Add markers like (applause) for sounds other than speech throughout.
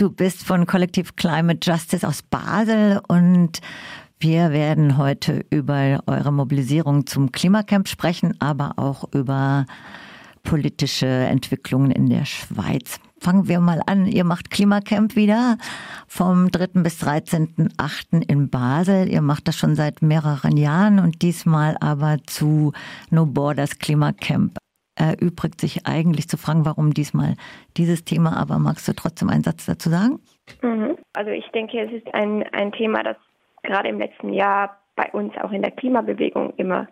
Du bist von Collective Climate Justice aus Basel und wir werden heute über eure Mobilisierung zum Klimacamp sprechen, aber auch über politische Entwicklungen in der Schweiz. Fangen wir mal an. Ihr macht Klimacamp wieder vom 3. bis 13.8. in Basel. Ihr macht das schon seit mehreren Jahren und diesmal aber zu No Borders Klimacamp. Erübrigt sich eigentlich zu fragen, warum diesmal dieses Thema, aber magst du trotzdem einen Satz dazu sagen? Mhm. Also ich denke, es ist ein, ein Thema, das gerade im letzten Jahr bei uns auch in der Klimabewegung immer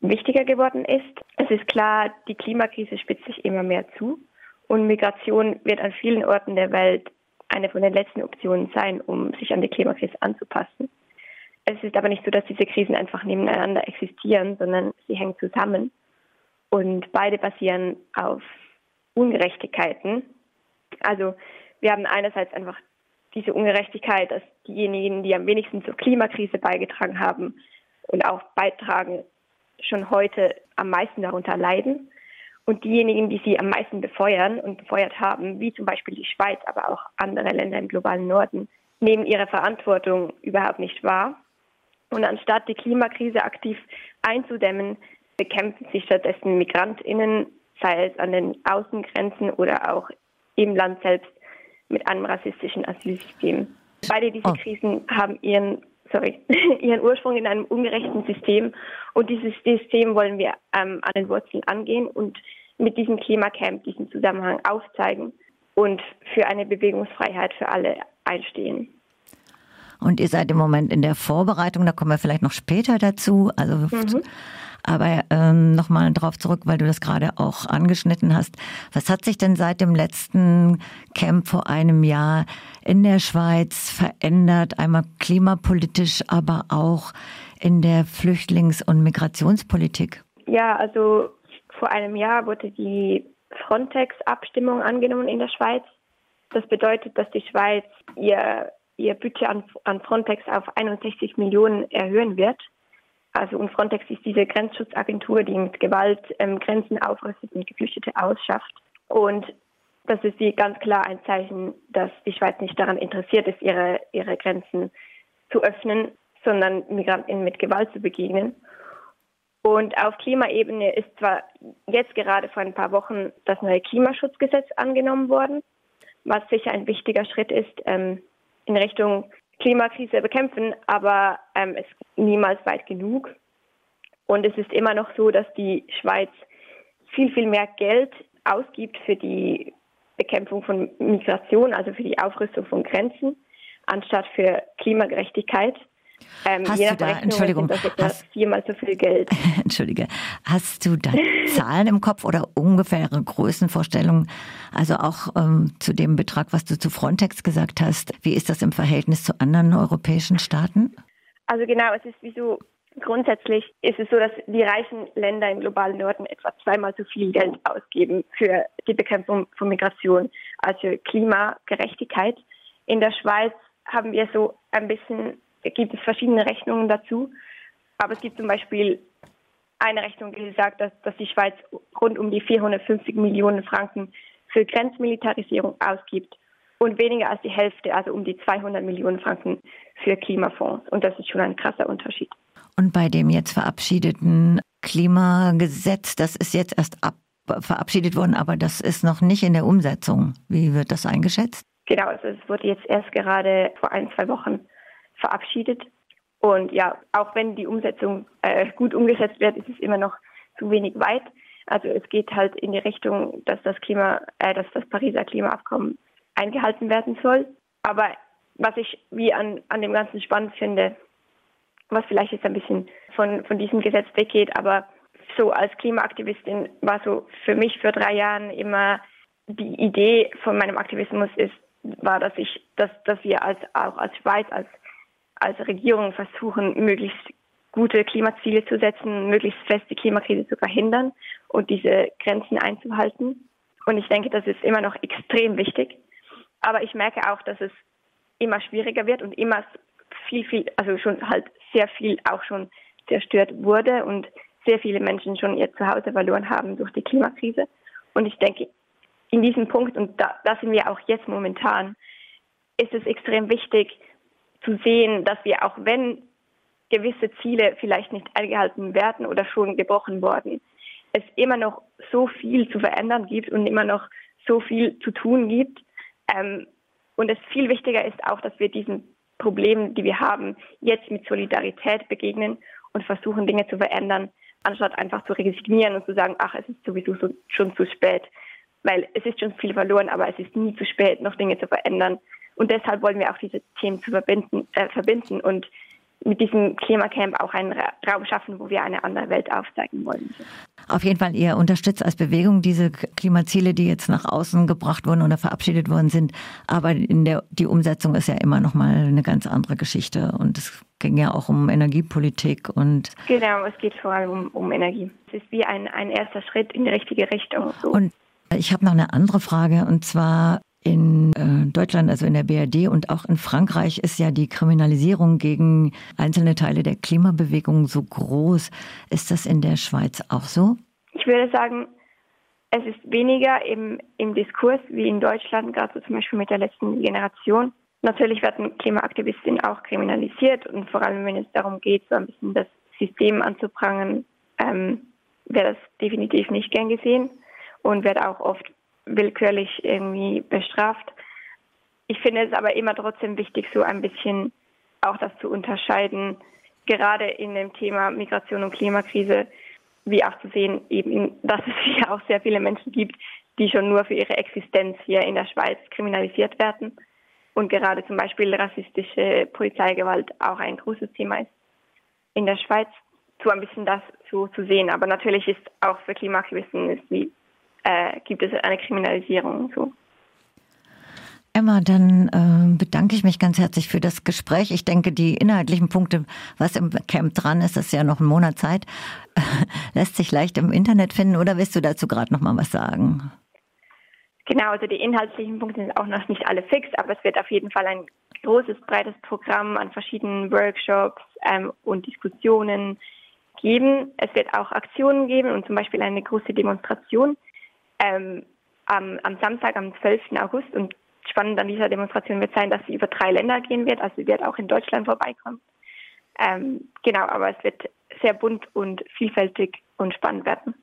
wichtiger geworden ist. Es ist klar, die Klimakrise spitzt sich immer mehr zu. Und Migration wird an vielen Orten der Welt eine von den letzten Optionen sein, um sich an die Klimakrise anzupassen. Es ist aber nicht so, dass diese Krisen einfach nebeneinander existieren, sondern sie hängen zusammen. Und beide basieren auf Ungerechtigkeiten. Also wir haben einerseits einfach diese Ungerechtigkeit, dass diejenigen, die am wenigsten zur Klimakrise beigetragen haben und auch beitragen, schon heute am meisten darunter leiden und diejenigen, die sie am meisten befeuern und befeuert haben, wie zum Beispiel die Schweiz, aber auch andere Länder im globalen Norden, nehmen ihre Verantwortung überhaupt nicht wahr. Und anstatt die Klimakrise aktiv einzudämmen, bekämpfen sie stattdessen Migrantinnen, sei es an den Außengrenzen oder auch im Land selbst mit einem rassistischen Asylsystem. Beide diese oh. Krisen haben ihren sorry, (laughs) ihren Ursprung in einem ungerechten System. Und dieses System wollen wir ähm, an den Wurzeln angehen und mit diesem Klimacamp diesen Zusammenhang aufzeigen und für eine Bewegungsfreiheit für alle einstehen. Und ihr seid im Moment in der Vorbereitung, da kommen wir vielleicht noch später dazu. Also mhm. Aber ähm, nochmal darauf zurück, weil du das gerade auch angeschnitten hast. Was hat sich denn seit dem letzten Camp vor einem Jahr in der Schweiz verändert? Einmal klimapolitisch, aber auch in der Flüchtlings- und Migrationspolitik? Ja, also vor einem Jahr wurde die Frontex-Abstimmung angenommen in der Schweiz. Das bedeutet, dass die Schweiz ihr, ihr Budget an, an Frontex auf 61 Millionen erhöhen wird. Also und Frontex ist diese Grenzschutzagentur, die mit Gewalt ähm, Grenzen aufrüstet und Geflüchtete ausschafft. Und das ist wie ganz klar ein Zeichen, dass die Schweiz nicht daran interessiert ist, ihre, ihre Grenzen zu öffnen, sondern Migranten mit Gewalt zu begegnen. Und auf Klimaebene ist zwar jetzt gerade vor ein paar Wochen das neue Klimaschutzgesetz angenommen worden, was sicher ein wichtiger Schritt ist ähm, in Richtung Klimakrise bekämpfen, aber ähm, es ist niemals weit genug. Und es ist immer noch so, dass die Schweiz viel, viel mehr Geld ausgibt für die Bekämpfung von Migration, also für die Aufrüstung von Grenzen, anstatt für Klimagerechtigkeit. Ähm, hast du da, Entschuldigung, hast, viermal so viel Geld. (laughs) Entschuldige, hast du da Zahlen im Kopf oder ungefähre Größenvorstellungen? Also auch ähm, zu dem Betrag, was du zu Frontex gesagt hast. Wie ist das im Verhältnis zu anderen europäischen Staaten? Also genau, es ist wie so Grundsätzlich ist es so, dass die reichen Länder im globalen Norden etwa zweimal so viel Geld ausgeben für die Bekämpfung von Migration als für Klimagerechtigkeit. In der Schweiz haben wir so ein bisschen gibt es verschiedene Rechnungen dazu. Aber es gibt zum Beispiel eine Rechnung, die sagt, dass, dass die Schweiz rund um die 450 Millionen Franken für Grenzmilitarisierung ausgibt und weniger als die Hälfte, also um die 200 Millionen Franken für Klimafonds. Und das ist schon ein krasser Unterschied. Und bei dem jetzt verabschiedeten Klimagesetz, das ist jetzt erst ab, verabschiedet worden, aber das ist noch nicht in der Umsetzung. Wie wird das eingeschätzt? Genau, also es wurde jetzt erst gerade vor ein, zwei Wochen verabschiedet. Und ja, auch wenn die Umsetzung äh, gut umgesetzt wird, ist es immer noch zu wenig weit. Also es geht halt in die Richtung, dass das Klima, äh, dass das Pariser Klimaabkommen eingehalten werden soll. Aber was ich wie an, an dem Ganzen spannend finde, was vielleicht jetzt ein bisschen von, von diesem Gesetz weggeht, aber so als Klimaaktivistin war so für mich für drei Jahren immer die Idee von meinem Aktivismus ist, war, dass ich, dass, dass wir als, auch als Schweiz, als als Regierung versuchen, möglichst gute Klimaziele zu setzen, möglichst fest die Klimakrise zu verhindern und diese Grenzen einzuhalten. Und ich denke, das ist immer noch extrem wichtig. Aber ich merke auch, dass es immer schwieriger wird und immer viel, viel, also schon halt sehr viel auch schon zerstört wurde und sehr viele Menschen schon ihr Zuhause verloren haben durch die Klimakrise. Und ich denke, in diesem Punkt, und da, da sind wir auch jetzt momentan, ist es extrem wichtig zu sehen, dass wir auch wenn gewisse Ziele vielleicht nicht eingehalten werden oder schon gebrochen worden, es immer noch so viel zu verändern gibt und immer noch so viel zu tun gibt. Ähm, und es viel wichtiger ist auch, dass wir diesen Problemen, die wir haben, jetzt mit Solidarität begegnen und versuchen, Dinge zu verändern, anstatt einfach zu resignieren und zu sagen, ach, es ist sowieso so, schon zu spät. Weil es ist schon viel verloren, aber es ist nie zu spät, noch Dinge zu verändern. Und deshalb wollen wir auch diese Themen zu verbinden, äh, verbinden und mit diesem Klimacamp auch einen Raum schaffen, wo wir eine andere Welt aufzeigen wollen. Auf jeden Fall, ihr unterstützt als Bewegung diese Klimaziele, die jetzt nach außen gebracht wurden oder verabschiedet worden sind. Aber in der, die Umsetzung ist ja immer noch mal eine ganz andere Geschichte. Und es ging ja auch um Energiepolitik und. Genau, es geht vor allem um, um Energie. Es ist wie ein, ein erster Schritt in die richtige Richtung. So. Und ich habe noch eine andere Frage und zwar in äh, Deutschland, also in der BRD und auch in Frankreich ist ja die Kriminalisierung gegen einzelne Teile der Klimabewegung so groß. Ist das in der Schweiz auch so? Ich würde sagen, es ist weniger im, im Diskurs wie in Deutschland, gerade so zum Beispiel mit der letzten Generation. Natürlich werden Klimaaktivistinnen auch kriminalisiert und vor allem, wenn es darum geht, so ein bisschen das System anzuprangern, ähm, wäre das definitiv nicht gern gesehen und wird auch oft willkürlich irgendwie bestraft. Ich finde es aber immer trotzdem wichtig, so ein bisschen auch das zu unterscheiden, gerade in dem Thema Migration und Klimakrise, wie auch zu sehen, eben, dass es hier auch sehr viele Menschen gibt, die schon nur für ihre Existenz hier in der Schweiz kriminalisiert werden. Und gerade zum Beispiel rassistische Polizeigewalt auch ein großes Thema ist in der Schweiz, so ein bisschen das so zu sehen. Aber natürlich ist auch für Klimaaktivisten ist wie äh, gibt es eine Kriminalisierung. So. Emma, dann äh, bedanke ich mich ganz herzlich für das Gespräch. Ich denke, die inhaltlichen Punkte, was im Camp dran ist, ist ja noch ein Monat Zeit, (laughs) lässt sich leicht im Internet finden. Oder willst du dazu gerade noch mal was sagen? Genau, also die inhaltlichen Punkte sind auch noch nicht alle fix, aber es wird auf jeden Fall ein großes, breites Programm an verschiedenen Workshops ähm, und Diskussionen geben. Es wird auch Aktionen geben und zum Beispiel eine große Demonstration ähm, am, am Samstag, am 12. August. Und spannend an dieser Demonstration wird sein, dass sie über drei Länder gehen wird. Also sie wird auch in Deutschland vorbeikommen. Ähm, genau, aber es wird sehr bunt und vielfältig und spannend werden.